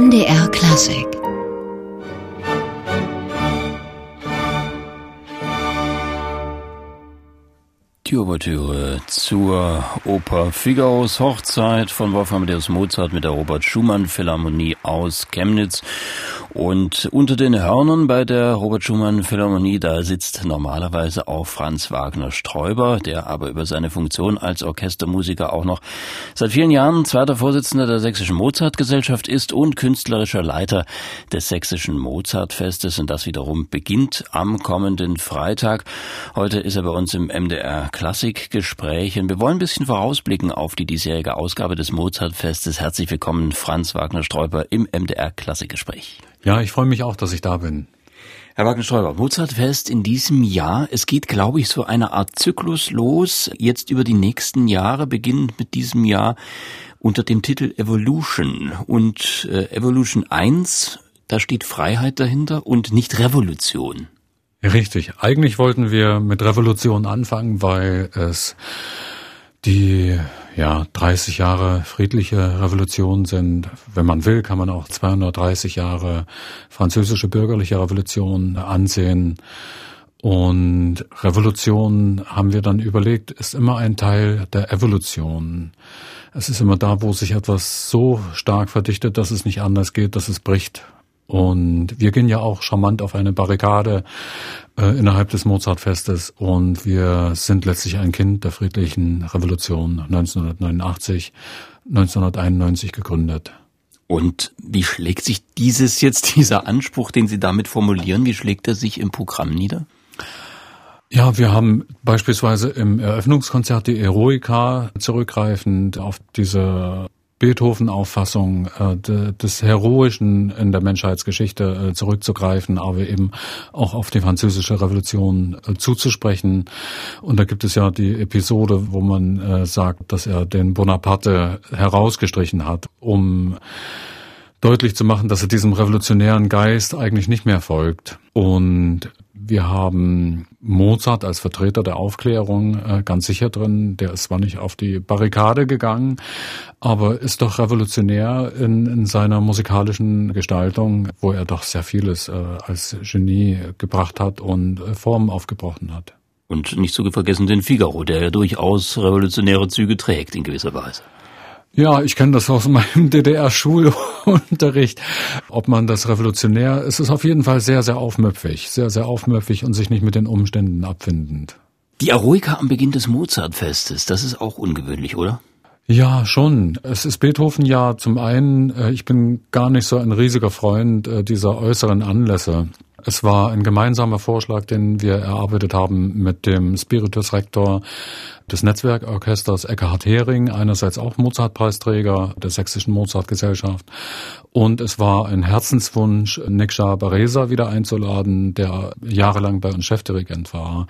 MDR Klassik Die Ouvertüre zur Oper Figaros Hochzeit von Wolfgang Amadeus Mozart mit der Robert Schumann Philharmonie aus Chemnitz. Und unter den Hörnern bei der Robert Schumann Philharmonie, da sitzt normalerweise auch Franz Wagner Sträuber, der aber über seine Funktion als Orchestermusiker auch noch seit vielen Jahren zweiter Vorsitzender der Sächsischen Mozartgesellschaft ist und künstlerischer Leiter des Sächsischen Mozartfestes. Und das wiederum beginnt am kommenden Freitag. Heute ist er bei uns im MDR Klassikgespräch. Und wir wollen ein bisschen vorausblicken auf die diesjährige Ausgabe des Mozartfestes. Herzlich willkommen, Franz Wagner Sträuber im MDR Klassikgespräch. Ja, ich freue mich auch, dass ich da bin. Herr Wagner-Sträuber, Mozartfest in diesem Jahr. Es geht, glaube ich, so eine Art Zyklus los, jetzt über die nächsten Jahre, beginnend mit diesem Jahr unter dem Titel Evolution. Und äh, Evolution 1, da steht Freiheit dahinter und nicht Revolution. Richtig. Eigentlich wollten wir mit Revolution anfangen, weil es die ja 30 Jahre friedliche Revolution sind. Wenn man will, kann man auch 230 Jahre französische bürgerliche Revolution ansehen. Und Revolution haben wir dann überlegt, ist immer ein Teil der Evolution. Es ist immer da, wo sich etwas so stark verdichtet, dass es nicht anders geht, dass es bricht. Und wir gehen ja auch charmant auf eine Barrikade äh, innerhalb des Mozartfestes und wir sind letztlich ein Kind der friedlichen Revolution 1989, 1991 gegründet. Und wie schlägt sich dieses jetzt, dieser Anspruch, den Sie damit formulieren, wie schlägt er sich im Programm nieder? Ja, wir haben beispielsweise im Eröffnungskonzert die Eroica zurückgreifend auf diese Beethoven-Auffassung äh, de, des Heroischen in der Menschheitsgeschichte äh, zurückzugreifen, aber eben auch auf die französische Revolution äh, zuzusprechen. Und da gibt es ja die Episode, wo man äh, sagt, dass er den Bonaparte herausgestrichen hat, um deutlich zu machen, dass er diesem revolutionären Geist eigentlich nicht mehr folgt. Und wir haben Mozart als Vertreter der Aufklärung äh, ganz sicher drin. Der ist zwar nicht auf die Barrikade gegangen, aber ist doch revolutionär in, in seiner musikalischen Gestaltung, wo er doch sehr vieles äh, als Genie gebracht hat und äh, Formen aufgebrochen hat. Und nicht zu vergessen den Figaro, der ja durchaus revolutionäre Züge trägt in gewisser Weise. Ja, ich kenne das aus meinem DDR-Schulunterricht. Ob man das revolutionär, es ist auf jeden Fall sehr, sehr aufmüpfig, sehr, sehr aufmüpfig und sich nicht mit den Umständen abfindend. Die Eroica am Beginn des Mozartfestes, das ist auch ungewöhnlich, oder? Ja, schon. Es ist Beethoven ja zum einen, äh, ich bin gar nicht so ein riesiger Freund äh, dieser äußeren Anlässe. Es war ein gemeinsamer Vorschlag, den wir erarbeitet haben mit dem Spiritus Rector des Netzwerkorchesters Eckhard Hering, einerseits auch Mozartpreisträger der Sächsischen Mozartgesellschaft. Und es war ein Herzenswunsch, Neksha Baresa wieder einzuladen, der jahrelang bei uns Chefdirigent war.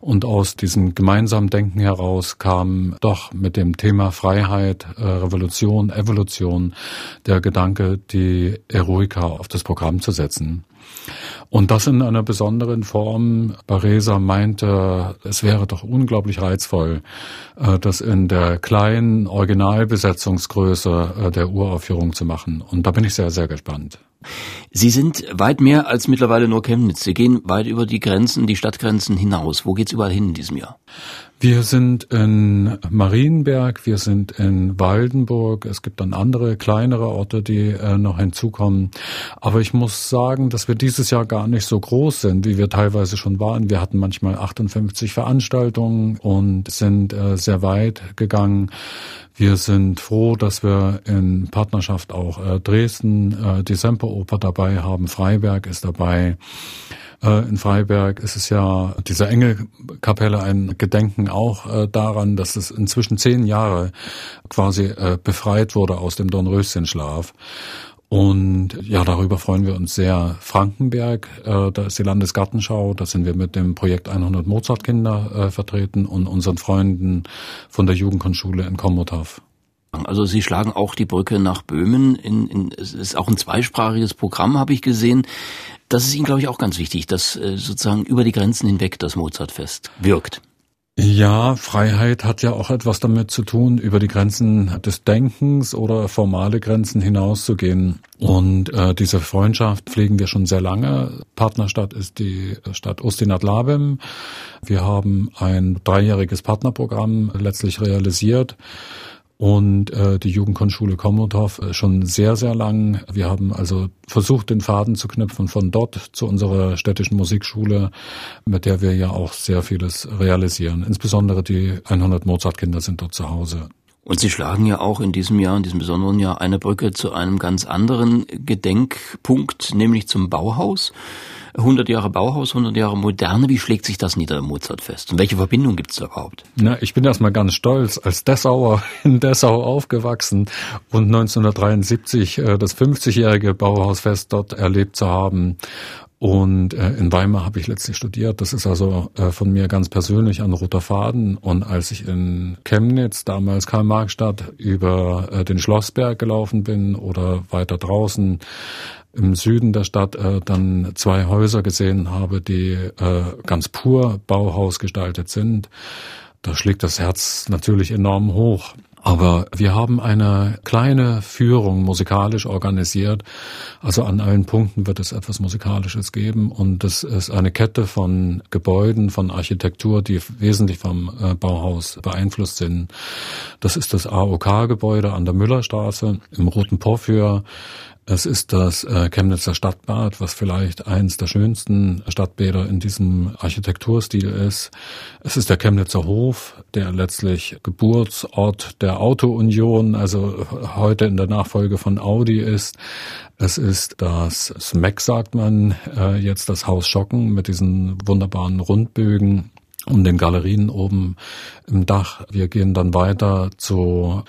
Und aus diesem gemeinsamen Denken heraus kam doch mit dem Thema Freiheit, äh, Revolution, Evolution der Gedanke, die Eroica auf das Programm zu setzen. Und das in einer besonderen Form. Baresa meinte, es wäre doch unglaublich reizvoll, äh, das in der kleinen Originalbesetzungsgröße äh, der Uraufführung zu machen. Und da bin ich sehr, sehr gespannt. Sie sind weit mehr als mittlerweile nur Chemnitz. Sie gehen weit über die Grenzen, die Stadtgrenzen hinaus. Wo geht's überall hin in diesem Jahr? Wir sind in Marienberg, wir sind in Waldenburg. Es gibt dann andere kleinere Orte, die äh, noch hinzukommen. Aber ich muss sagen, dass wir dieses Jahr gar nicht so groß sind, wie wir teilweise schon waren. Wir hatten manchmal 58 Veranstaltungen und sind äh, sehr weit gegangen. Wir sind froh, dass wir in Partnerschaft auch äh, Dresden äh, die Semperoper dabei haben. Freiberg ist dabei. Äh, in Freiberg ist es ja dieser Engelkapelle ein Gedenken auch äh, daran, dass es inzwischen zehn Jahre quasi äh, befreit wurde aus dem Dornröschenschlaf. Und ja, darüber freuen wir uns sehr. Frankenberg, äh, da ist die Landesgartenschau, da sind wir mit dem Projekt 100 Mozartkinder äh, vertreten und unseren Freunden von der Jugendkonschule in Komotov. Also Sie schlagen auch die Brücke nach Böhmen. In, in, es ist auch ein zweisprachiges Programm, habe ich gesehen. Das ist Ihnen, glaube ich, auch ganz wichtig, dass äh, sozusagen über die Grenzen hinweg das Mozartfest wirkt. Ja, Freiheit hat ja auch etwas damit zu tun, über die Grenzen des Denkens oder formale Grenzen hinauszugehen. Und äh, diese Freundschaft pflegen wir schon sehr lange. Partnerstadt ist die Stadt Ostinat Labem. Wir haben ein dreijähriges Partnerprogramm letztlich realisiert und äh, die Jugendgrundschule Komotov äh, schon sehr, sehr lang. Wir haben also versucht, den Faden zu knüpfen von dort zu unserer städtischen Musikschule, mit der wir ja auch sehr vieles realisieren. Insbesondere die 100 Mozart-Kinder sind dort zu Hause. Und Sie schlagen ja auch in diesem Jahr, in diesem besonderen Jahr, eine Brücke zu einem ganz anderen Gedenkpunkt, nämlich zum Bauhaus. 100 Jahre Bauhaus, 100 Jahre Moderne. Wie schlägt sich das nieder im Mozartfest? Und welche Verbindung gibt es da überhaupt? Na, ich bin erstmal ganz stolz, als Dessauer in Dessau aufgewachsen und 1973 äh, das 50-jährige Bauhausfest dort erlebt zu haben. Und äh, in Weimar habe ich letztlich studiert. Das ist also äh, von mir ganz persönlich ein roter Faden. Und als ich in Chemnitz, damals Karl-Marx-Stadt, über äh, den Schlossberg gelaufen bin oder weiter draußen im Süden der Stadt äh, dann zwei Häuser gesehen habe, die äh, ganz pur Bauhaus gestaltet sind, da schlägt das Herz natürlich enorm hoch. Aber wir haben eine kleine Führung musikalisch organisiert. Also an allen Punkten wird es etwas Musikalisches geben. Und es ist eine Kette von Gebäuden, von Architektur, die wesentlich vom äh, Bauhaus beeinflusst sind. Das ist das AOK-Gebäude an der Müllerstraße im Roten Porphyr. Es ist das äh, Chemnitzer Stadtbad, was vielleicht eins der schönsten Stadtbäder in diesem Architekturstil ist. Es ist der Chemnitzer Hof, der letztlich Geburtsort der Autounion, also heute in der Nachfolge von Audi ist. Es ist das SMEC, sagt man, äh, jetzt das Haus Schocken mit diesen wunderbaren Rundbögen und den Galerien oben im Dach. Wir gehen dann weiter zu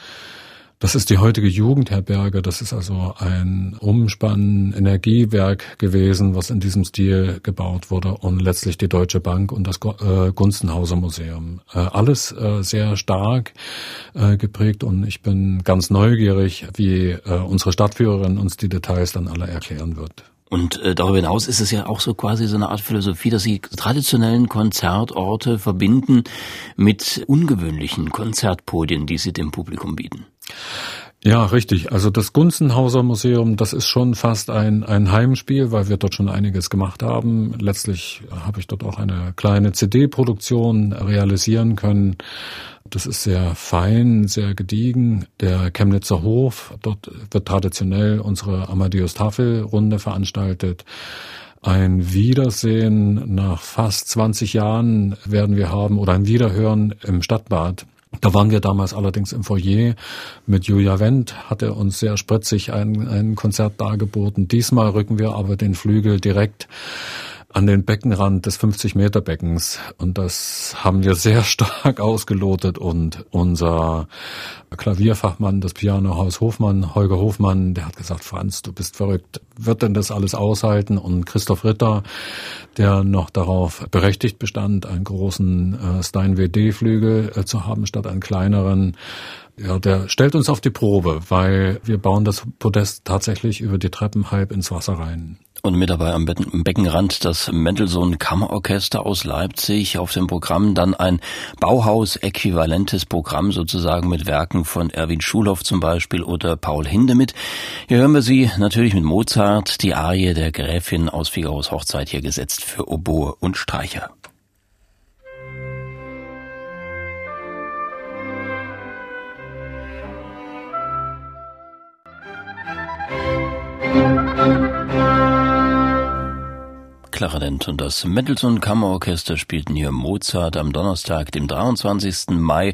das ist die heutige Jugendherberge. Das ist also ein Umspann Energiewerk gewesen, was in diesem Stil gebaut wurde und letztlich die Deutsche Bank und das äh, Gunstenhauser Museum. Äh, alles äh, sehr stark geprägt und ich bin ganz neugierig, wie unsere Stadtführerin uns die Details dann alle erklären wird. Und darüber hinaus ist es ja auch so quasi so eine Art Philosophie, dass sie traditionellen Konzertorte verbinden mit ungewöhnlichen Konzertpodien, die sie dem Publikum bieten. Ja, richtig. Also das Gunzenhauser Museum, das ist schon fast ein, ein Heimspiel, weil wir dort schon einiges gemacht haben. Letztlich habe ich dort auch eine kleine CD-Produktion realisieren können. Das ist sehr fein, sehr gediegen. Der Chemnitzer Hof, dort wird traditionell unsere Amadeus Tafelrunde veranstaltet. Ein Wiedersehen nach fast 20 Jahren werden wir haben oder ein Wiederhören im Stadtbad. Da waren wir damals allerdings im Foyer mit Julia Wendt, hat er uns sehr spritzig ein, ein Konzert dargeboten. Diesmal rücken wir aber den Flügel direkt an den Beckenrand des 50-Meter-Beckens. Und das haben wir sehr stark ausgelotet. Und unser Klavierfachmann des Pianohaus Hofmann, Holger Hofmann, der hat gesagt, Franz, du bist verrückt. Wird denn das alles aushalten? Und Christoph Ritter, der noch darauf berechtigt bestand, einen großen äh, Stein WD-Flügel äh, zu haben statt einen kleineren, ja, der stellt uns auf die Probe, weil wir bauen das Podest tatsächlich über die Treppen halb ins Wasser rein. Und mit dabei am Beckenrand das Mendelssohn Kammerorchester aus Leipzig. Auf dem Programm dann ein Bauhaus-äquivalentes Programm sozusagen mit Werken von Erwin Schulhoff zum Beispiel oder Paul Hindemith. Hier hören wir Sie natürlich mit Mozart, die Arie der Gräfin aus Figaros Hochzeit hier gesetzt für Oboe und Streicher. Klarinett und das Mendelssohn Kammerorchester spielten hier Mozart am Donnerstag, dem 23. Mai.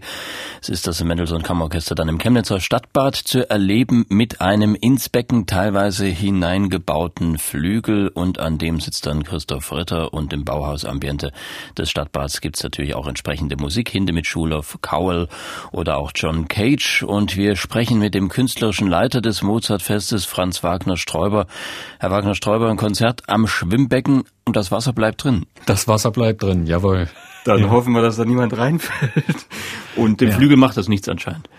Es ist das Mendelssohn Kammerorchester dann im Chemnitzer Stadtbad zu erleben mit einem ins Becken teilweise hineingebauten Flügel und an dem sitzt dann Christoph Ritter und im Bauhausambiente des Stadtbads gibt's natürlich auch entsprechende Musik, Hinde mit Schulhoff, Cowell oder auch John Cage und wir sprechen mit dem künstlerischen Leiter des Mozartfestes, Franz Wagner Sträuber. Herr Wagner Sträuber, ein Konzert am Schwimmbecken und das Wasser bleibt drin. Das Wasser bleibt drin, jawohl. Dann ja. hoffen wir, dass da niemand reinfällt. Und dem ja. Flügel macht das nichts anscheinend.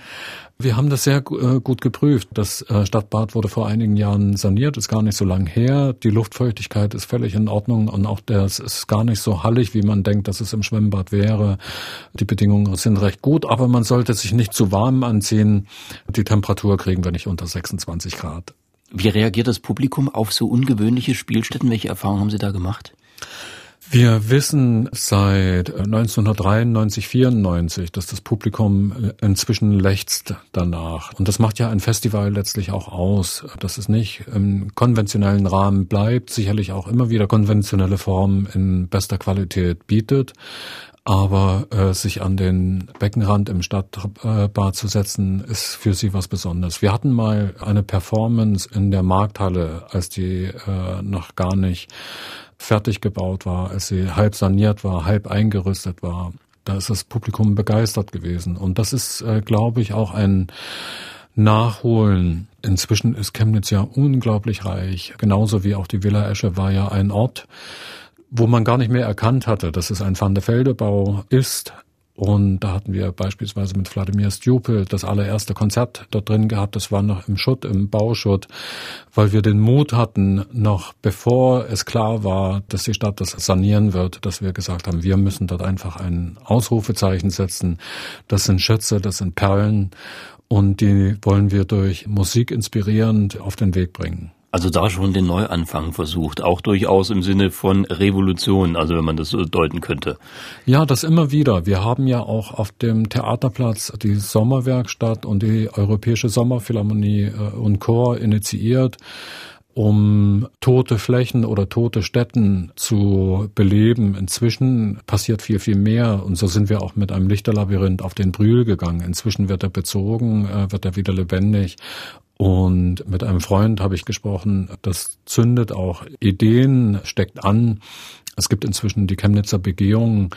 Wir haben das sehr äh, gut geprüft. Das äh, Stadtbad wurde vor einigen Jahren saniert, ist gar nicht so lang her. Die Luftfeuchtigkeit ist völlig in Ordnung und auch das ist gar nicht so hallig, wie man denkt, dass es im Schwimmbad wäre. Die Bedingungen sind recht gut, aber man sollte sich nicht zu warm anziehen. Die Temperatur kriegen wir nicht unter 26 Grad. Wie reagiert das Publikum auf so ungewöhnliche Spielstätten? Welche Erfahrungen haben Sie da gemacht? Wir wissen seit 1993, 94, dass das Publikum äh, inzwischen lechzt danach. Und das macht ja ein Festival letztlich auch aus, dass es nicht im konventionellen Rahmen bleibt, sicherlich auch immer wieder konventionelle Formen in bester Qualität bietet. Aber äh, sich an den Beckenrand im Stadtbad zu setzen, ist für sie was Besonderes. Wir hatten mal eine Performance in der Markthalle, als die äh, noch gar nicht fertig gebaut war, als sie halb saniert war, halb eingerüstet war. Da ist das Publikum begeistert gewesen. Und das ist, äh, glaube ich, auch ein Nachholen. Inzwischen ist Chemnitz ja unglaublich reich. Genauso wie auch die Villa Esche war ja ein Ort, wo man gar nicht mehr erkannt hatte, dass es ein Van der Feldebau ist, und da hatten wir beispielsweise mit Wladimir Stupel das allererste Konzert dort drin gehabt. Das war noch im Schutt, im Bauschutt, weil wir den Mut hatten, noch bevor es klar war, dass die Stadt das sanieren wird, dass wir gesagt haben, wir müssen dort einfach ein Ausrufezeichen setzen. Das sind Schätze, das sind Perlen und die wollen wir durch Musik inspirierend auf den Weg bringen. Also da schon den Neuanfang versucht, auch durchaus im Sinne von Revolution, also wenn man das so deuten könnte. Ja, das immer wieder. Wir haben ja auch auf dem Theaterplatz die Sommerwerkstatt und die Europäische Sommerphilharmonie äh, und Chor initiiert um tote Flächen oder tote Städten zu beleben. Inzwischen passiert viel, viel mehr. Und so sind wir auch mit einem Lichterlabyrinth auf den Brühl gegangen. Inzwischen wird er bezogen, äh, wird er wieder lebendig. Und mit einem Freund habe ich gesprochen, das zündet auch Ideen, steckt an. Es gibt inzwischen die Chemnitzer Begehung,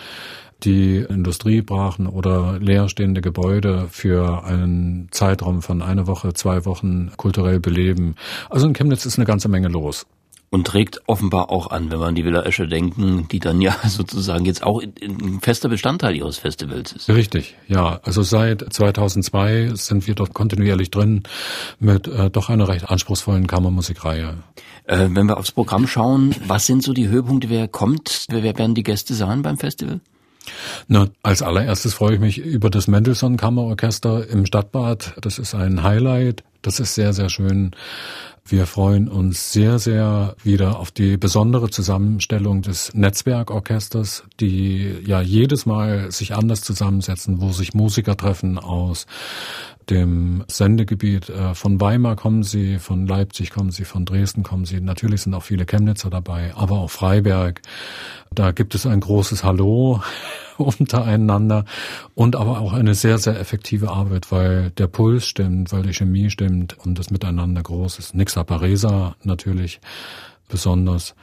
die Industriebrachen oder leerstehende Gebäude für einen Zeitraum von einer Woche, zwei Wochen kulturell beleben. Also in Chemnitz ist eine ganze Menge los und trägt offenbar auch an, wenn man an die Villa Esche denken, die dann ja sozusagen jetzt auch ein fester Bestandteil ihres Festivals ist. Richtig, ja. Also seit 2002 sind wir dort kontinuierlich drin mit äh, doch einer recht anspruchsvollen Kammermusikreihe. Äh, wenn wir aufs Programm schauen, was sind so die Höhepunkte? Wer kommt? Wer werden die Gäste sein beim Festival? Na, als allererstes freue ich mich über das Mendelssohn Kammerorchester im Stadtbad. Das ist ein Highlight. Das ist sehr, sehr schön. Wir freuen uns sehr, sehr wieder auf die besondere Zusammenstellung des Netzwerkorchesters, die ja jedes Mal sich anders zusammensetzen, wo sich Musiker treffen aus dem Sendegebiet. Äh, von Weimar kommen sie, von Leipzig kommen sie, von Dresden kommen sie. Natürlich sind auch viele Chemnitzer dabei, aber auch Freiberg. Da gibt es ein großes Hallo untereinander und aber auch eine sehr, sehr effektive Arbeit, weil der Puls stimmt, weil die Chemie stimmt und das Miteinander groß ist. Nixa Paresa natürlich besonders.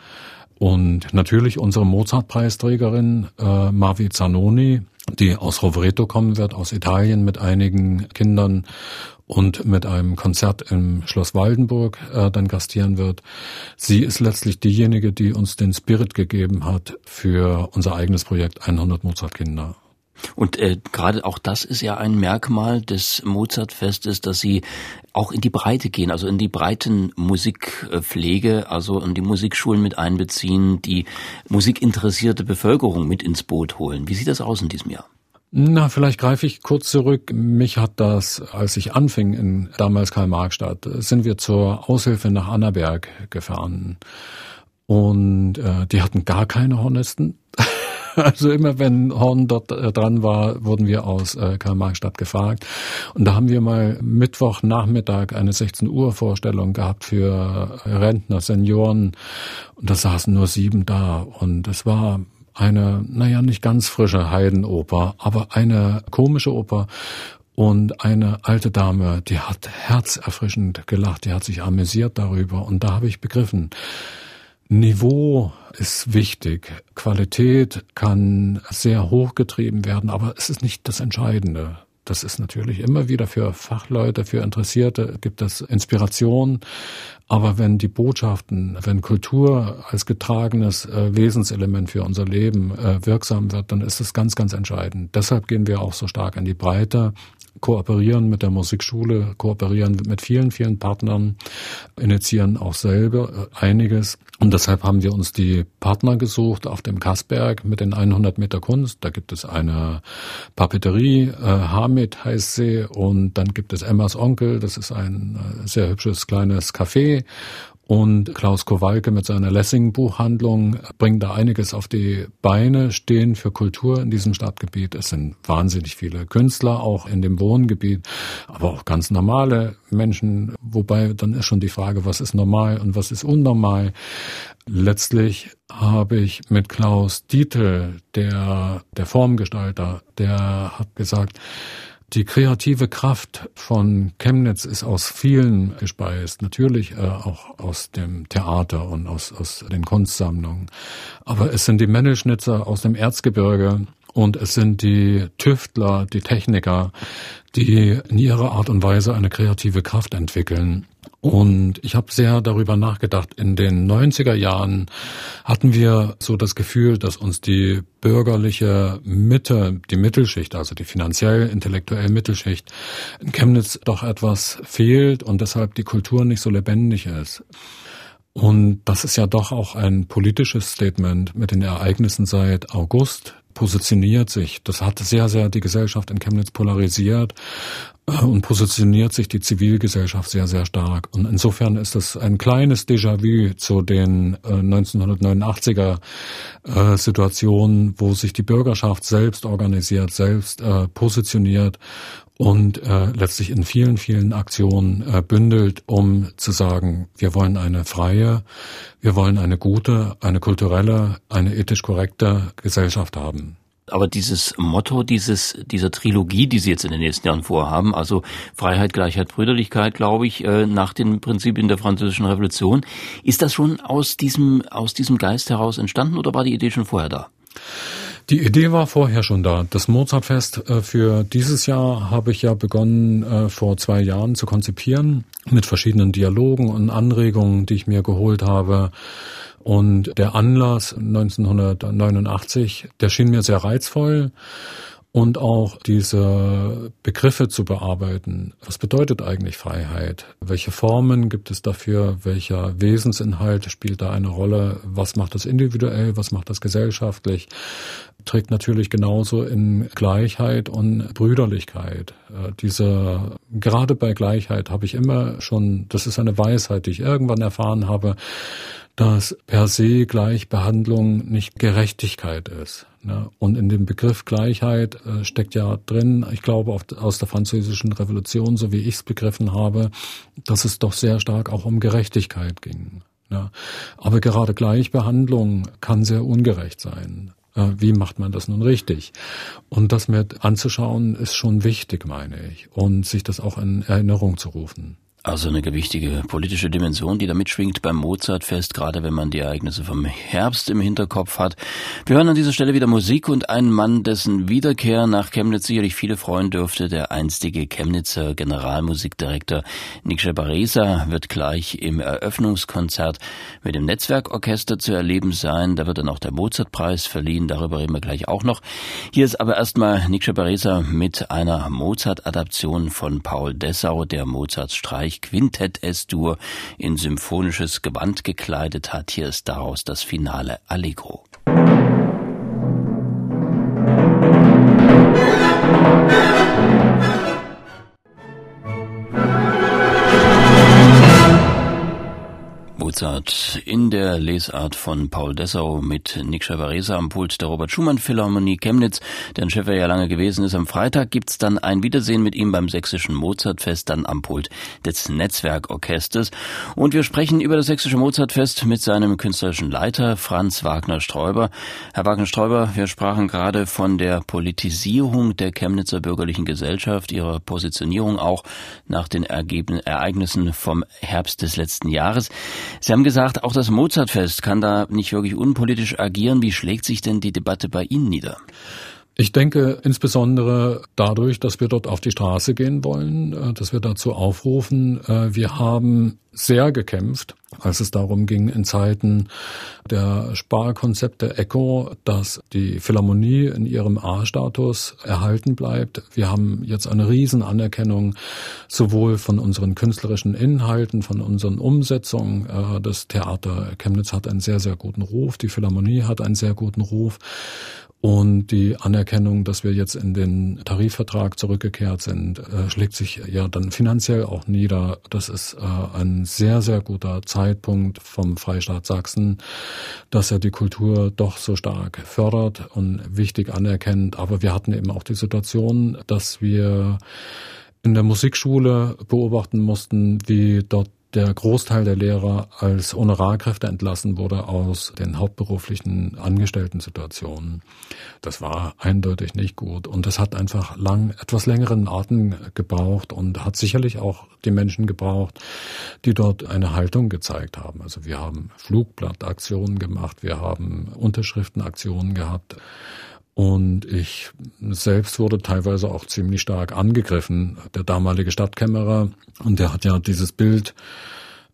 Und natürlich unsere Mozart-Preisträgerin äh, Mavi Zanoni, die aus Rovereto kommen wird, aus Italien mit einigen Kindern und mit einem Konzert im Schloss Waldenburg äh, dann gastieren wird. Sie ist letztlich diejenige, die uns den Spirit gegeben hat für unser eigenes Projekt 100 Mozart-Kinder. Und äh, gerade auch das ist ja ein Merkmal des Mozartfestes, dass sie auch in die Breite gehen, also in die breiten Musikpflege, also in die Musikschulen mit einbeziehen, die musikinteressierte Bevölkerung mit ins Boot holen. Wie sieht das aus in diesem Jahr? Na, vielleicht greife ich kurz zurück. Mich hat das, als ich anfing in damals Karl-Marx-Stadt, sind wir zur Aushilfe nach Annaberg gefahren. Und äh, die hatten gar keine Hornisten. Also immer wenn Horn dort äh, dran war, wurden wir aus äh, Karl-Marx-Stadt gefragt. Und da haben wir mal Mittwochnachmittag eine 16 Uhr Vorstellung gehabt für Rentner, Senioren. Und da saßen nur sieben da. Und es war eine, naja, nicht ganz frische Heidenoper, aber eine komische Oper. Und eine alte Dame, die hat herzerfrischend gelacht, die hat sich amüsiert darüber. Und da habe ich begriffen, Niveau ist wichtig. Qualität kann sehr hoch getrieben werden, aber es ist nicht das Entscheidende. Das ist natürlich immer wieder für Fachleute, für Interessierte gibt es Inspiration. Aber wenn die Botschaften, wenn Kultur als getragenes äh, Wesenselement für unser Leben äh, wirksam wird, dann ist es ganz, ganz entscheidend. Deshalb gehen wir auch so stark in die Breite. Kooperieren mit der Musikschule, kooperieren mit vielen, vielen Partnern, initiieren auch selber äh, einiges. Und deshalb haben wir uns die Partner gesucht auf dem Kassberg mit den 100 Meter Kunst. Da gibt es eine Papeterie, äh, Hamid heißt sie, und dann gibt es Emmas Onkel, das ist ein äh, sehr hübsches kleines Café. Und Klaus Kowalke mit seiner Lessing-Buchhandlung bringt da einiges auf die Beine, stehen für Kultur in diesem Stadtgebiet. Es sind wahnsinnig viele Künstler auch in dem Wohngebiet, aber auch ganz normale Menschen. Wobei dann ist schon die Frage, was ist normal und was ist unnormal. Letztlich habe ich mit Klaus Dietl, der, der Formgestalter, der hat gesagt, die kreative Kraft von Chemnitz ist aus vielen gespeist, natürlich äh, auch aus dem Theater und aus, aus den Kunstsammlungen. Aber es sind die Mäntelschnitzer aus dem Erzgebirge und es sind die Tüftler, die Techniker, die in ihrer Art und Weise eine kreative Kraft entwickeln. Und ich habe sehr darüber nachgedacht. In den 90er Jahren hatten wir so das Gefühl, dass uns die bürgerliche Mitte, die Mittelschicht, also die finanziell, intellektuell Mittelschicht in Chemnitz doch etwas fehlt und deshalb die Kultur nicht so lebendig ist. Und das ist ja doch auch ein politisches Statement mit den Ereignissen seit August positioniert sich. Das hat sehr, sehr die Gesellschaft in Chemnitz polarisiert und positioniert sich die Zivilgesellschaft sehr, sehr stark. Und insofern ist das ein kleines Déjà-vu zu den äh, 1989er äh, Situationen, wo sich die Bürgerschaft selbst organisiert, selbst äh, positioniert und äh, letztlich in vielen, vielen Aktionen äh, bündelt, um zu sagen, wir wollen eine freie, wir wollen eine gute, eine kulturelle, eine ethisch korrekte Gesellschaft haben. Aber dieses Motto dieses, dieser Trilogie, die Sie jetzt in den nächsten Jahren vorhaben, also Freiheit, Gleichheit, Brüderlichkeit, glaube ich, äh, nach den Prinzipien der Französischen Revolution, ist das schon aus diesem, aus diesem Geist heraus entstanden oder war die Idee schon vorher da? Die Idee war vorher schon da. Das Mozartfest äh, für dieses Jahr habe ich ja begonnen äh, vor zwei Jahren zu konzipieren mit verschiedenen Dialogen und Anregungen, die ich mir geholt habe. Und der Anlass 1989, der schien mir sehr reizvoll und auch diese Begriffe zu bearbeiten. Was bedeutet eigentlich Freiheit? Welche Formen gibt es dafür? Welcher Wesensinhalt spielt da eine Rolle? Was macht das individuell? Was macht das gesellschaftlich? Trägt natürlich genauso in Gleichheit und Brüderlichkeit. Äh, diese, gerade bei Gleichheit habe ich immer schon, das ist eine Weisheit, die ich irgendwann erfahren habe, dass per se Gleichbehandlung nicht Gerechtigkeit ist. Ne? Und in dem Begriff Gleichheit äh, steckt ja drin, ich glaube aus der französischen Revolution, so wie ich es begriffen habe, dass es doch sehr stark auch um Gerechtigkeit ging. Ne? Aber gerade Gleichbehandlung kann sehr ungerecht sein. Äh, wie macht man das nun richtig? Und das mit anzuschauen ist schon wichtig, meine ich, und sich das auch in Erinnerung zu rufen. Also eine gewichtige politische Dimension, die da mitschwingt beim Mozartfest, gerade wenn man die Ereignisse vom Herbst im Hinterkopf hat. Wir hören an dieser Stelle wieder Musik und einen Mann, dessen Wiederkehr nach Chemnitz sicherlich viele freuen dürfte. Der einstige Chemnitzer Generalmusikdirektor Niksha Baresa wird gleich im Eröffnungskonzert mit dem Netzwerkorchester zu erleben sein. Da wird dann auch der Mozartpreis verliehen. Darüber reden wir gleich auch noch. Hier ist aber erstmal Niksha Baresa mit einer Mozart-Adaption von Paul Dessau, der Mozartstreich Quintett S-Dur in symphonisches Gewand gekleidet hat. Hier ist daraus das Finale Allegro. Mozart in der Lesart von Paul Dessau mit Nick Schavaresa am Pult der Robert Schumann Philharmonie Chemnitz, deren Chef er ja lange gewesen ist. Am Freitag gibt's dann ein Wiedersehen mit ihm beim sächsischen Mozartfest, dann am Pult des Netzwerkorchesters. Und wir sprechen über das sächsische Mozartfest mit seinem künstlerischen Leiter Franz Wagner-Sträuber. Herr Wagner-Sträuber, wir sprachen gerade von der Politisierung der Chemnitzer bürgerlichen Gesellschaft, ihrer Positionierung auch nach den Ereignissen vom Herbst des letzten Jahres. Sie haben gesagt, auch das Mozartfest kann da nicht wirklich unpolitisch agieren. Wie schlägt sich denn die Debatte bei Ihnen nieder? Ich denke insbesondere dadurch, dass wir dort auf die Straße gehen wollen, äh, dass wir dazu aufrufen. Äh, wir haben sehr gekämpft, als es darum ging, in Zeiten der Sparkonzepte ECHO, dass die Philharmonie in ihrem A-Status erhalten bleibt. Wir haben jetzt eine Riesenanerkennung sowohl von unseren künstlerischen Inhalten, von unseren Umsetzungen. Äh, das Theater Chemnitz hat einen sehr, sehr guten Ruf, die Philharmonie hat einen sehr guten Ruf. Und die Anerkennung, dass wir jetzt in den Tarifvertrag zurückgekehrt sind, äh, schlägt sich ja dann finanziell auch nieder. Das ist äh, ein sehr, sehr guter Zeitpunkt vom Freistaat Sachsen, dass er die Kultur doch so stark fördert und wichtig anerkennt. Aber wir hatten eben auch die Situation, dass wir in der Musikschule beobachten mussten, wie dort der Großteil der Lehrer als Honorarkräfte entlassen wurde aus den hauptberuflichen Angestellten-Situationen. Das war eindeutig nicht gut und das hat einfach lang, etwas längeren Atem gebraucht und hat sicherlich auch die Menschen gebraucht, die dort eine Haltung gezeigt haben. Also wir haben Flugblattaktionen gemacht, wir haben Unterschriftenaktionen gehabt. Und ich selbst wurde teilweise auch ziemlich stark angegriffen. Der damalige Stadtkämmerer, und der hat ja dieses Bild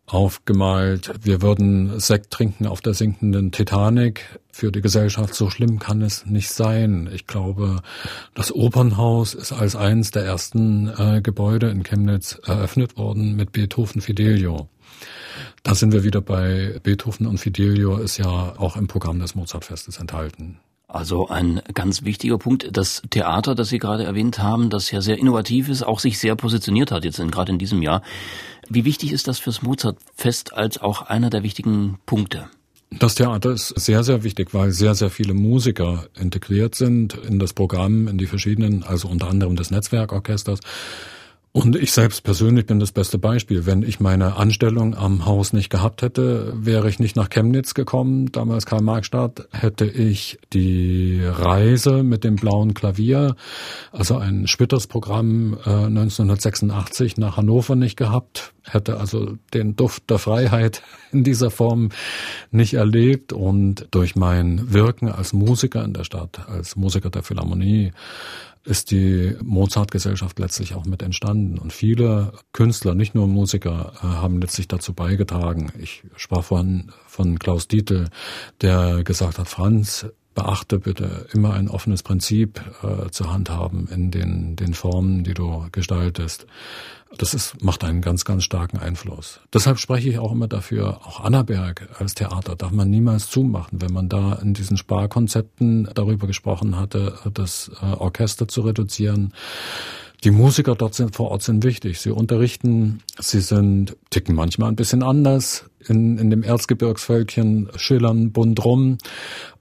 aufgemalt, wir würden Sekt trinken auf der sinkenden Titanic. Für die Gesellschaft so schlimm kann es nicht sein. Ich glaube, das Opernhaus ist als eines der ersten äh, Gebäude in Chemnitz eröffnet worden mit Beethoven Fidelio. Da sind wir wieder bei Beethoven und Fidelio ist ja auch im Programm des Mozartfestes enthalten. Also ein ganz wichtiger Punkt, das Theater, das Sie gerade erwähnt haben, das ja sehr innovativ ist, auch sich sehr positioniert hat, jetzt in, gerade in diesem Jahr. Wie wichtig ist das fürs Mozartfest als auch einer der wichtigen Punkte? Das Theater ist sehr, sehr wichtig, weil sehr, sehr viele Musiker integriert sind in das Programm, in die verschiedenen, also unter anderem des Netzwerkorchesters. Und ich selbst persönlich bin das beste Beispiel. Wenn ich meine Anstellung am Haus nicht gehabt hätte, wäre ich nicht nach Chemnitz gekommen, damals Karl-Marx-Stadt, hätte ich die Reise mit dem blauen Klavier, also ein Spitters-Programm äh, 1986 nach Hannover nicht gehabt, hätte also den Duft der Freiheit in dieser Form nicht erlebt und durch mein Wirken als Musiker in der Stadt, als Musiker der Philharmonie, ist die Mozart-Gesellschaft letztlich auch mit entstanden. Und viele Künstler, nicht nur Musiker, äh, haben letztlich dazu beigetragen. Ich sprach von, von Klaus Dietl, der gesagt hat, Franz, beachte bitte immer ein offenes Prinzip äh, zur Hand haben in den, den Formen, die du gestaltest. Das ist, macht einen ganz, ganz starken Einfluss. Deshalb spreche ich auch immer dafür, auch Annaberg als Theater darf man niemals zumachen. Wenn man da in diesen Sparkonzepten darüber gesprochen hatte, das äh, Orchester zu reduzieren, die Musiker dort sind, vor Ort sind wichtig. Sie unterrichten, sie sind, ticken manchmal ein bisschen anders in, in dem Erzgebirgsvölkchen, schillern bunt rum.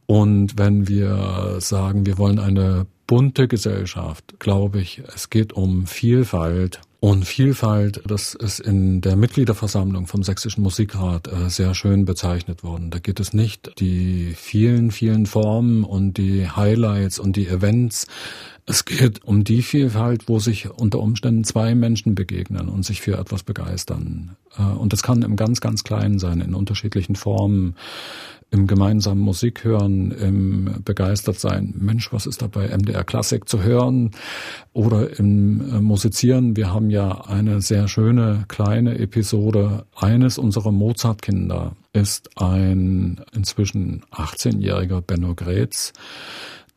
Und wenn wir sagen, wir wollen eine bunte Gesellschaft, glaube ich, es geht um Vielfalt. Und Vielfalt, das ist in der Mitgliederversammlung vom Sächsischen Musikrat äh, sehr schön bezeichnet worden. Da geht es nicht die vielen, vielen Formen und die Highlights und die Events. Es geht um die Vielfalt, wo sich unter Umständen zwei Menschen begegnen und sich für etwas begeistern. Äh, und das kann im ganz, ganz Kleinen sein, in unterschiedlichen Formen im gemeinsamen Musik hören, im begeistert sein, Mensch, was ist da bei MDR Klassik zu hören oder im äh, Musizieren. Wir haben ja eine sehr schöne kleine Episode. Eines unserer Mozart-Kinder ist ein inzwischen 18-jähriger Benno Gretz,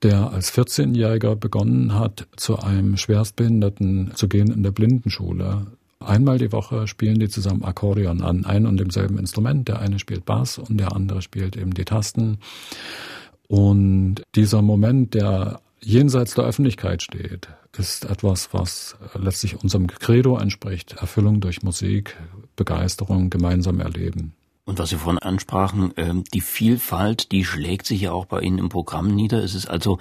der als 14-Jähriger begonnen hat, zu einem Schwerstbehinderten zu gehen in der Blindenschule. Einmal die Woche spielen die zusammen Akkordeon an einem und demselben Instrument. Der eine spielt Bass und der andere spielt eben die Tasten. Und dieser Moment, der jenseits der Öffentlichkeit steht, ist etwas, was letztlich unserem Credo entspricht. Erfüllung durch Musik, Begeisterung, gemeinsam erleben. Und was Sie vorhin ansprachen, ähm, die Vielfalt, die schlägt sich ja auch bei Ihnen im Programm nieder. Es ist also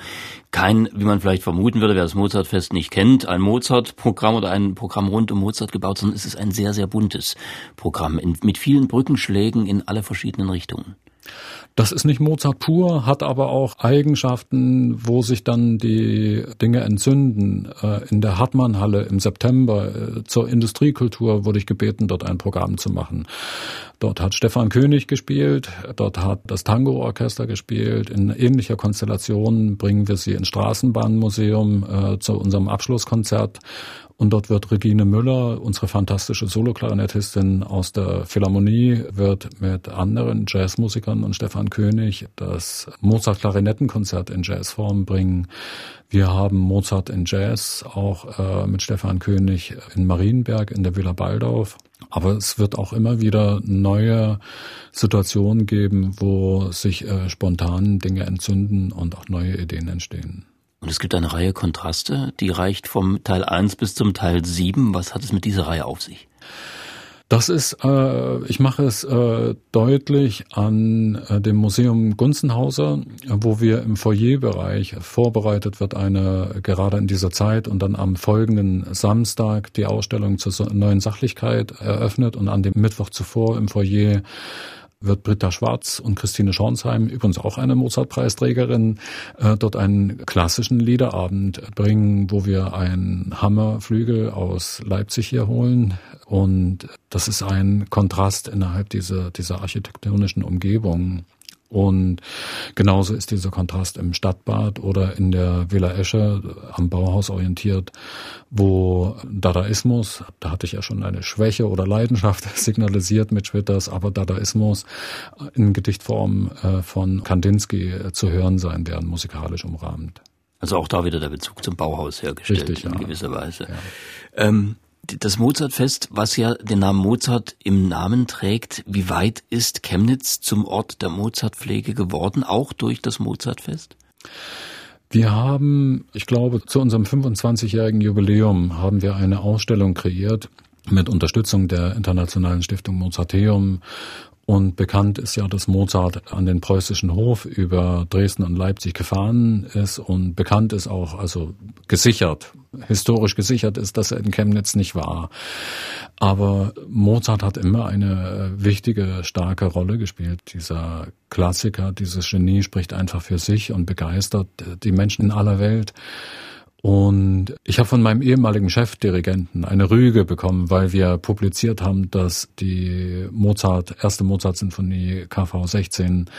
kein, wie man vielleicht vermuten würde, wer das Mozartfest nicht kennt, ein Mozart-Programm oder ein Programm rund um Mozart gebaut, sondern es ist ein sehr, sehr buntes Programm mit vielen Brückenschlägen in alle verschiedenen Richtungen. Das ist nicht Mozart pur, hat aber auch Eigenschaften, wo sich dann die Dinge entzünden. Äh, in der Hartmann-Halle im September äh, zur Industriekultur wurde ich gebeten, dort ein Programm zu machen. Dort hat Stefan König gespielt, dort hat das Tango-Orchester gespielt. In ähnlicher Konstellation bringen wir sie ins Straßenbahnmuseum äh, zu unserem Abschlusskonzert Und dort wird Regine Müller, unsere fantastische Soloklarinettistin aus der Philharmonie, wird mit anderen Jazzmusikern und Stefan König das Mozart-Klarinettenkonzert in Jazzform bringen. Wir haben Mozart in Jazz auch äh, mit Stefan König in Marienberg in der Villa Baldauf. Aber es wird auch immer wieder neue Situationen geben, wo sich äh, spontan Dinge entzünden und auch neue Ideen entstehen. Und es gibt eine Reihe Kontraste, die reicht vom Teil 1 bis zum Teil 7. Was hat es mit dieser Reihe auf sich? Das ist, äh, ich mache es äh, deutlich an äh, dem Museum Gunzenhauser, wo wir im Foyerbereich vorbereitet wird eine, gerade in dieser Zeit und dann am folgenden Samstag die Ausstellung zur neuen Sachlichkeit eröffnet und an dem Mittwoch zuvor im Foyer wird Britta Schwarz und Christine Schornsheim, übrigens auch eine Mozart-Preisträgerin, äh, dort einen klassischen Liederabend bringen, wo wir einen Hammerflügel aus Leipzig hier holen. Und das ist ein Kontrast innerhalb dieser, dieser architektonischen Umgebung. Und genauso ist dieser Kontrast im Stadtbad oder in der Villa Esche am Bauhaus orientiert, wo Dadaismus, da hatte ich ja schon eine Schwäche oder Leidenschaft signalisiert mit Schwitters, aber Dadaismus in Gedichtform äh, von Kandinsky zu hören sein werden, musikalisch umrahmt. Also auch da wieder der Bezug zum Bauhaus hergestellt Richtig, in ja. gewisser Weise. Ja. Ähm, das Mozartfest, was ja den Namen Mozart im Namen trägt, wie weit ist Chemnitz zum Ort der Mozartpflege geworden, auch durch das Mozartfest? Wir haben, ich glaube, zu unserem 25-jährigen Jubiläum haben wir eine Ausstellung kreiert mit Unterstützung der Internationalen Stiftung Mozarteum und bekannt ist ja, dass Mozart an den preußischen Hof über Dresden und Leipzig gefahren ist und bekannt ist auch, also gesichert, historisch gesichert ist, dass er in Chemnitz nicht war. Aber Mozart hat immer eine wichtige, starke Rolle gespielt. Dieser Klassiker, dieses Genie spricht einfach für sich und begeistert die Menschen in aller Welt. Und ich habe von meinem ehemaligen Chefdirigenten eine Rüge bekommen, weil wir publiziert haben, dass die Mozart, erste Mozart-Sinfonie KV 16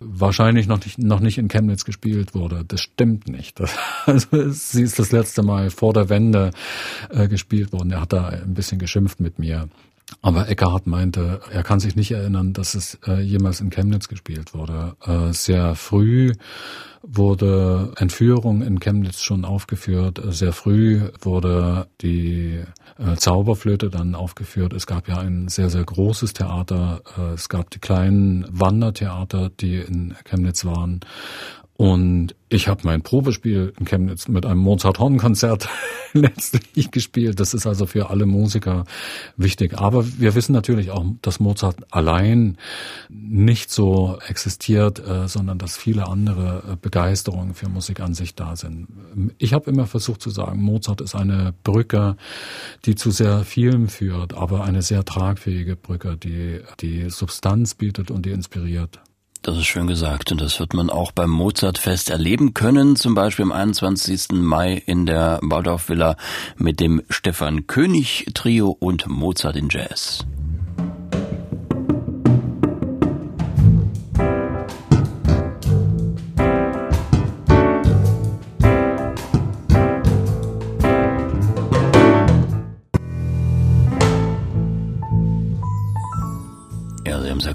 wahrscheinlich noch nicht, noch nicht in Chemnitz gespielt wurde. Das stimmt nicht. Also sie ist das letzte Mal vor der Wende äh, gespielt worden. Er hat da ein bisschen geschimpft mit mir. Aber Eckhart meinte, er kann sich nicht erinnern, dass es äh, jemals in Chemnitz gespielt wurde. Äh, sehr früh wurde Entführung in Chemnitz schon aufgeführt. Sehr früh wurde die äh, Zauberflöte dann aufgeführt. Es gab ja ein sehr, sehr großes Theater. Äh, es gab die kleinen Wandertheater, die in Chemnitz waren. Und ich habe mein Probespiel in Chemnitz mit einem Mozart-Horn-Konzert letztlich gespielt. Das ist also für alle Musiker wichtig. Aber wir wissen natürlich auch, dass Mozart allein nicht so existiert, äh, sondern dass viele andere äh, Begeisterungen für Musik an sich da sind. Ich habe immer versucht zu sagen, Mozart ist eine Brücke, die zu sehr vielem führt, aber eine sehr tragfähige Brücke, die die Substanz bietet und die inspiriert. Das ist schön gesagt und das wird man auch beim Mozartfest erleben können, zum Beispiel am 21. Mai in der Waldorf Villa mit dem Stefan König Trio und Mozart in Jazz.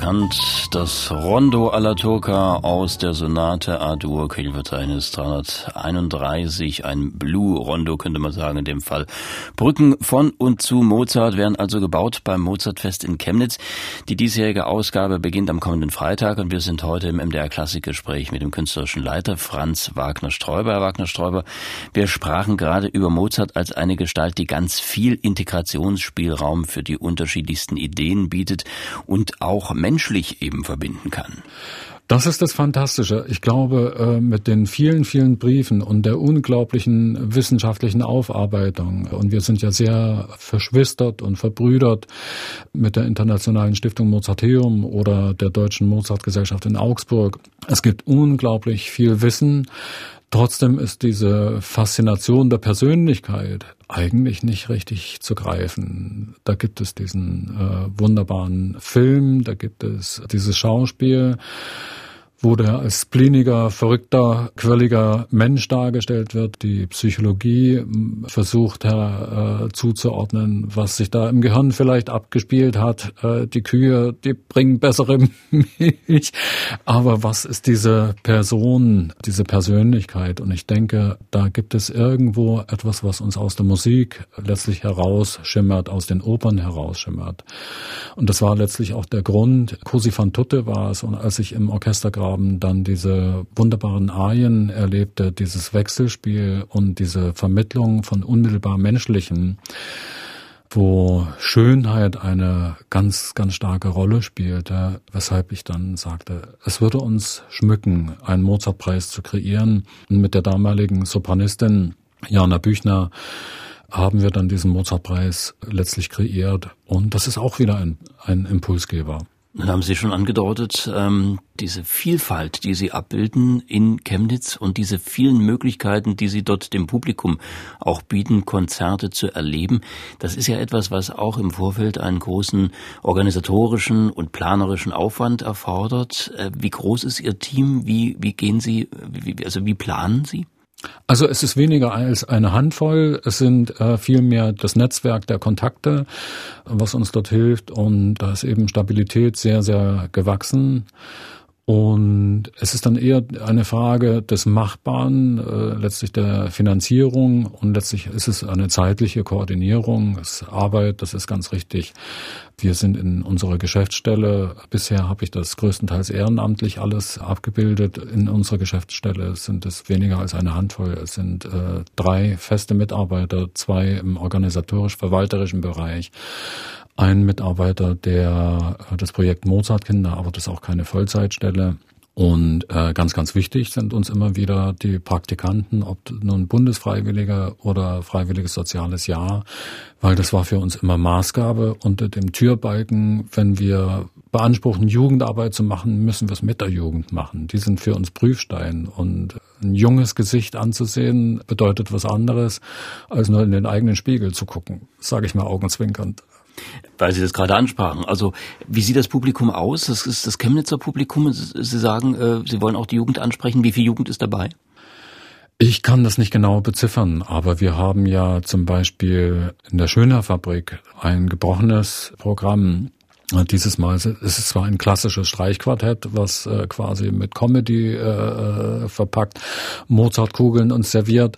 Erkannt, das Rondo alla Turca aus der Sonate A-Dur, Kirchenverzeichnis 331, ein Blue-Rondo könnte man sagen in dem Fall. Brücken von und zu Mozart werden also gebaut beim Mozartfest in Chemnitz. Die diesjährige Ausgabe beginnt am kommenden Freitag und wir sind heute im MDR Klassikgespräch mit dem künstlerischen Leiter Franz Wagner-Sträuber. Herr Wagner-Sträuber, wir sprachen gerade über Mozart als eine Gestalt, die ganz viel Integrationsspielraum für die unterschiedlichsten Ideen bietet und auch menschlich eben verbinden kann. Das ist das Fantastische. Ich glaube, äh, mit den vielen, vielen Briefen und der unglaublichen wissenschaftlichen Aufarbeitung, und wir sind ja sehr verschwistert und verbrüdert mit der Internationalen Stiftung Mozarteum oder der Deutschen Mozartgesellschaft in Augsburg. Es gibt unglaublich viel Wissen. Trotzdem ist diese Faszination der Persönlichkeit eigentlich nicht richtig zu greifen. Da gibt es diesen äh, wunderbaren Film, da gibt es dieses Schauspiel, der als spliniger, verrückter, quirliger Mensch dargestellt wird. Die Psychologie versucht her, äh, zuzuordnen, was sich da im Gehirn vielleicht abgespielt hat. Äh, die Kühe, die bringen bessere Milch. Aber was ist diese Person, diese Persönlichkeit? Und ich denke, da gibt es irgendwo etwas, was uns aus der Musik letztlich herausschimmert, aus den Opern herausschimmert. Und das war letztlich auch der Grund. Cosi fan tutte war es. Und als ich im Orchestergraben dann diese wunderbaren Arien erlebte, dieses Wechselspiel und diese Vermittlung von unmittelbar Menschlichen, wo Schönheit eine ganz, ganz starke Rolle spielte, weshalb ich dann sagte, es würde uns schmücken, einen Mozartpreis zu kreieren. Und mit der damaligen Sopranistin Jana Büchner haben wir dann diesen Mozartpreis letztlich kreiert. Und das ist auch wieder ein, ein Impulsgeber. Dann haben Sie schon angedeutet, ähm, diese Vielfalt, die Sie abbilden in Chemnitz und diese vielen Möglichkeiten, die Sie dort dem Publikum auch bieten, Konzerte zu erleben, das ist ja etwas, was auch im Vorfeld einen großen organisatorischen und planerischen Aufwand erfordert. Äh, wie groß ist Ihr Team? Wie, wie gehen Sie, wie, also wie planen Sie? Also es ist weniger als eine Handvoll, es sind äh, vielmehr das Netzwerk der Kontakte, was uns dort hilft und da ist eben Stabilität sehr, sehr gewachsen. Und es ist dann eher eine Frage des Machbaren, äh, letztlich der Finanzierung und letztlich ist es eine zeitliche Koordinierung, es ist Arbeit, das ist ganz richtig. Wir sind in unserer Geschäftsstelle, bisher habe ich das größtenteils ehrenamtlich alles abgebildet. In unserer Geschäftsstelle sind es weniger als eine Handvoll. Es sind äh, drei feste Mitarbeiter, zwei im organisatorisch-verwalterischen Bereich ein Mitarbeiter, der äh, das Projekt Mozartkinder, aber das ist auch keine Vollzeitstelle. Und äh, ganz, ganz wichtig sind uns immer wieder die Praktikanten, ob nun Bundesfreiwillige oder freiwilliges soziales Jahr, weil das war für uns immer Maßgabe unter dem Türbalken. Wenn wir beanspruchen, Jugendarbeit zu machen, müssen wir es mit der Jugend machen. Die sind für uns Prüfstein. Und ein junges Gesicht anzusehen, bedeutet was anderes, als nur in den eigenen Spiegel zu gucken, sage ich mal augenzwinkernd. Weil Sie das gerade ansprachen. Also wie sieht das Publikum aus? Das ist das Chemnitzer Publikum. Sie sagen, äh, Sie wollen auch die Jugend ansprechen. Wie viel Jugend ist dabei? Ich kann das nicht genau beziffern, aber wir haben ja zum Beispiel in der Schöner Fabrik ein gebrochenes Programm dieses Mal ist es zwar ein klassisches Streichquartett, was äh, quasi mit Comedy äh, äh, verpackt, Mozartkugeln uns serviert.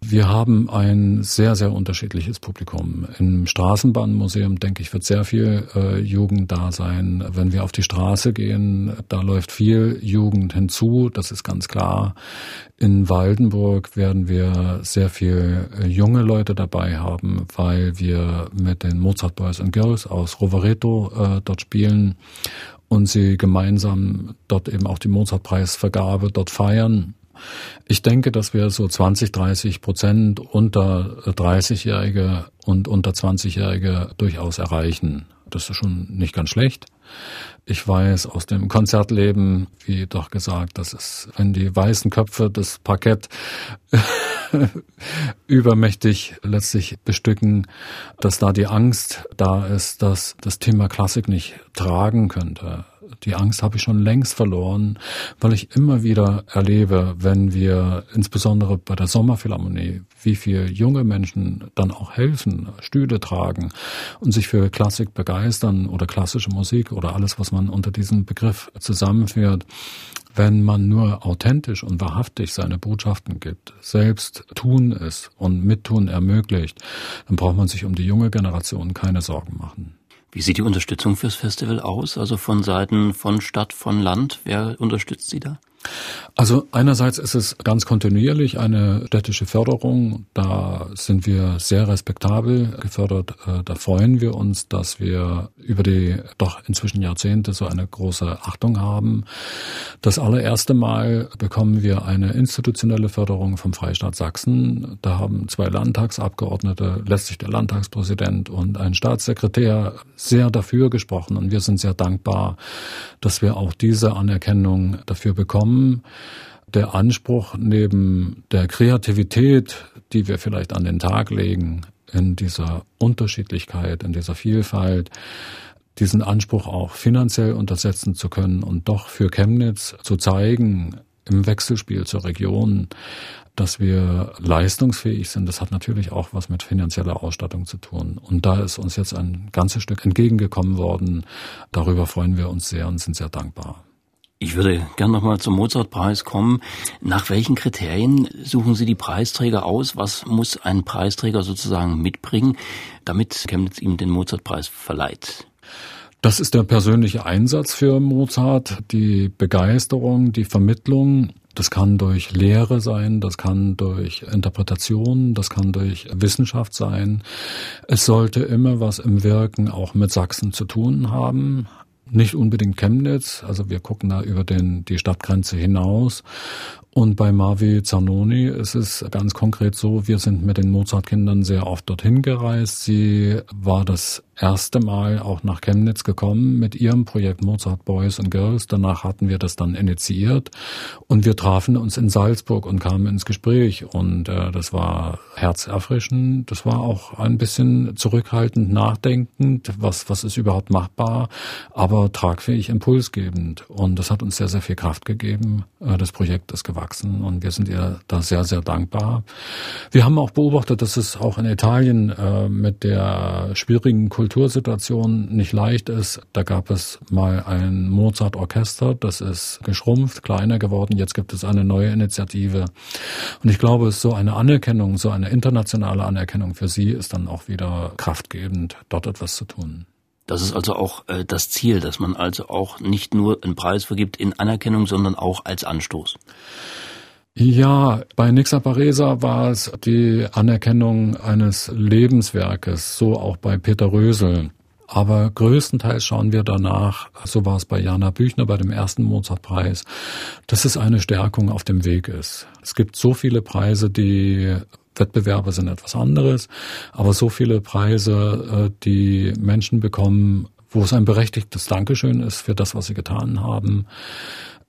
Wir haben ein sehr, sehr unterschiedliches Publikum. Im Straßenbahnmuseum, denke ich, wird sehr viel äh, Jugend da sein. Wenn wir auf die Straße gehen, da läuft viel Jugend hinzu, das ist ganz klar. In Waldenburg werden wir sehr viel äh, junge Leute dabei haben, weil wir mit den Mozart Boys and Girls aus Rovereto äh, dort spielen und sie gemeinsam dort eben auch die Mozartpreisvergabe dort feiern. Ich denke, dass wir so 20, 30 Prozent unter 30-Jährige und unter 20-Jährige durchaus erreichen. Das ist schon nicht ganz schlecht. Ich weiß aus dem Konzertleben, wie doch gesagt, dass es, wenn die weißen Köpfe das Parkett übermächtig letztlich bestücken, dass da die Angst da ist, dass das Thema Klassik nicht tragen könnte. Die Angst habe ich schon längst verloren, weil ich immer wieder erlebe, wenn wir insbesondere bei der Sommerphilharmonie, wie viele junge Menschen dann auch helfen, Stühle tragen und sich für Klassik begeistern oder klassische Musik oder alles, was man unter diesem Begriff zusammenführt. Wenn man nur authentisch und wahrhaftig seine Botschaften gibt, selbst tun ist und mittun ermöglicht, dann braucht man sich um die junge Generation keine Sorgen machen. Wie sieht die Unterstützung fürs Festival aus? Also von Seiten von Stadt, von Land? Wer unterstützt Sie da? Also einerseits ist es ganz kontinuierlich eine städtische Förderung. Da sind wir sehr respektabel gefördert. Äh, da freuen wir uns, dass wir über die doch inzwischen Jahrzehnte so eine große Achtung haben. Das allererste Mal bekommen wir eine institutionelle Förderung vom Freistaat Sachsen. Da haben zwei Landtagsabgeordnete, letztlich der Landtagspräsident und ein Staatssekretär sehr dafür gesprochen. Und wir sind sehr dankbar, dass wir auch diese Anerkennung dafür bekommen kommen, der Anspruch neben der Kreativität, die wir vielleicht an den Tag legen, in dieser Unterschiedlichkeit, in dieser Vielfalt, diesen Anspruch auch finanziell untersetzen zu können und doch für Chemnitz zu zeigen, im Wechselspiel zur Region, dass wir leistungsfähig sind, das hat natürlich auch was mit finanzieller Ausstattung zu tun. Und da ist uns jetzt ein ganzes Stück entgegengekommen worden. Darüber freuen wir uns sehr und sind sehr dankbar. Ich würde gern nochmal zum Mozartpreis kommen. Nach welchen Kriterien suchen Sie die Preisträger aus? Was muss ein Preisträger sozusagen mitbringen, damit Chemnitz ihm den Mozartpreis verleiht? Das ist der persönliche Einsatz für Mozart, die Begeisterung, die Vermittlung. Das kann durch Lehre sein, das kann durch Interpretation, das kann durch Wissenschaft sein. Es sollte immer was im Wirken auch mit Sachsen zu tun haben nicht unbedingt Chemnitz, also wir gucken da über den, die Stadtgrenze hinaus. Und bei Mavi Zanoni ist es ganz konkret so, wir sind mit den Mozart-Kindern sehr oft dorthin gereist. Sie war das erste Mal auch nach Chemnitz gekommen mit ihrem Projekt Mozart Boys and Girls. Danach hatten wir das dann initiiert und wir trafen uns in Salzburg und kamen ins Gespräch und äh, das war herzerfrischend. Das war auch ein bisschen zurückhaltend, nachdenkend, was was ist überhaupt machbar, aber tragfähig, impulsgebend und das hat uns sehr sehr viel Kraft gegeben. Äh, das Projekt ist gewachsen und wir sind ihr da sehr sehr dankbar. Wir haben auch beobachtet, dass es auch in Italien äh, mit der schwierigen Kultur Kultursituation nicht leicht ist. Da gab es mal ein Mozart-Orchester, das ist geschrumpft, kleiner geworden. Jetzt gibt es eine neue Initiative. Und ich glaube, so eine Anerkennung, so eine internationale Anerkennung für sie ist dann auch wieder kraftgebend, dort etwas zu tun. Das ist also auch äh, das Ziel, dass man also auch nicht nur einen Preis vergibt in Anerkennung, sondern auch als Anstoß. Ja, bei Nixa Paresa war es die Anerkennung eines Lebenswerkes, so auch bei Peter Rösel. Aber größtenteils schauen wir danach, so war es bei Jana Büchner bei dem ersten Mozartpreis, dass es eine Stärkung auf dem Weg ist. Es gibt so viele Preise, die Wettbewerbe sind etwas anderes, aber so viele Preise, äh, die Menschen bekommen, wo es ein berechtigtes Dankeschön ist für das, was sie getan haben,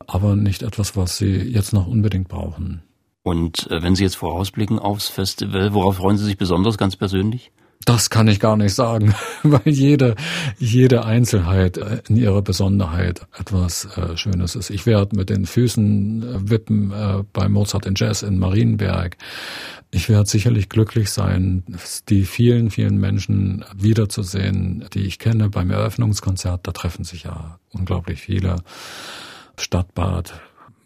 aber nicht etwas, was Sie jetzt noch unbedingt brauchen. Und äh, wenn Sie jetzt vorausblicken aufs Festival, worauf freuen Sie sich besonders ganz persönlich? Das kann ich gar nicht sagen, weil jede, jede Einzelheit äh, in ihrer Besonderheit etwas äh, Schönes ist. Ich werde mit den Füßen äh, wippen äh, bei Mozart in Jazz in Marienberg. Ich werde sicherlich glücklich sein, die vielen, vielen Menschen wiederzusehen, die ich kenne beim Eröffnungskonzert. Da treffen sich ja unglaublich viele. Stadtbad.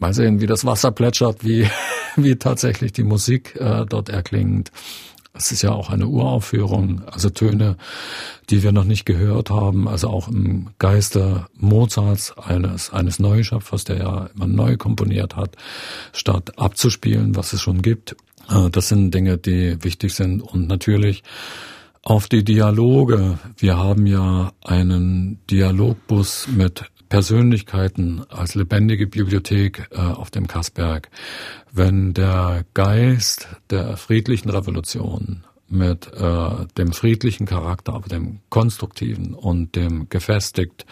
Mal sehen, wie das Wasser plätschert, wie, wie tatsächlich die Musik äh, dort erklingt. Es ist ja auch eine Uraufführung, also Töne, die wir noch nicht gehört haben, also auch im Geiste Mozarts, eines, eines Neuschöpfers, der ja immer neu komponiert hat, statt abzuspielen, was es schon gibt. Äh, das sind Dinge, die wichtig sind und natürlich auf die Dialoge. Wir haben ja einen Dialogbus mit Persönlichkeiten als lebendige Bibliothek äh, auf dem Kassberg. Wenn der Geist der friedlichen Revolution mit äh, dem friedlichen Charakter, aber dem konstruktiven und dem gefestigt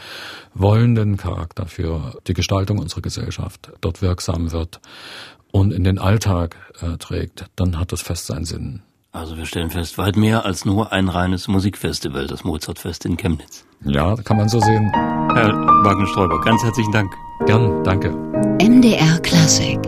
wollenden Charakter für die Gestaltung unserer Gesellschaft dort wirksam wird und in den Alltag äh, trägt, dann hat das Fest seinen Sinn. Also wir stellen fest, weit mehr als nur ein reines Musikfestival, das Mozartfest in Chemnitz. Ja, kann man so sehen. Herr Wagner-Sträuber, ganz herzlichen Dank. Gern, danke. MDR Klassik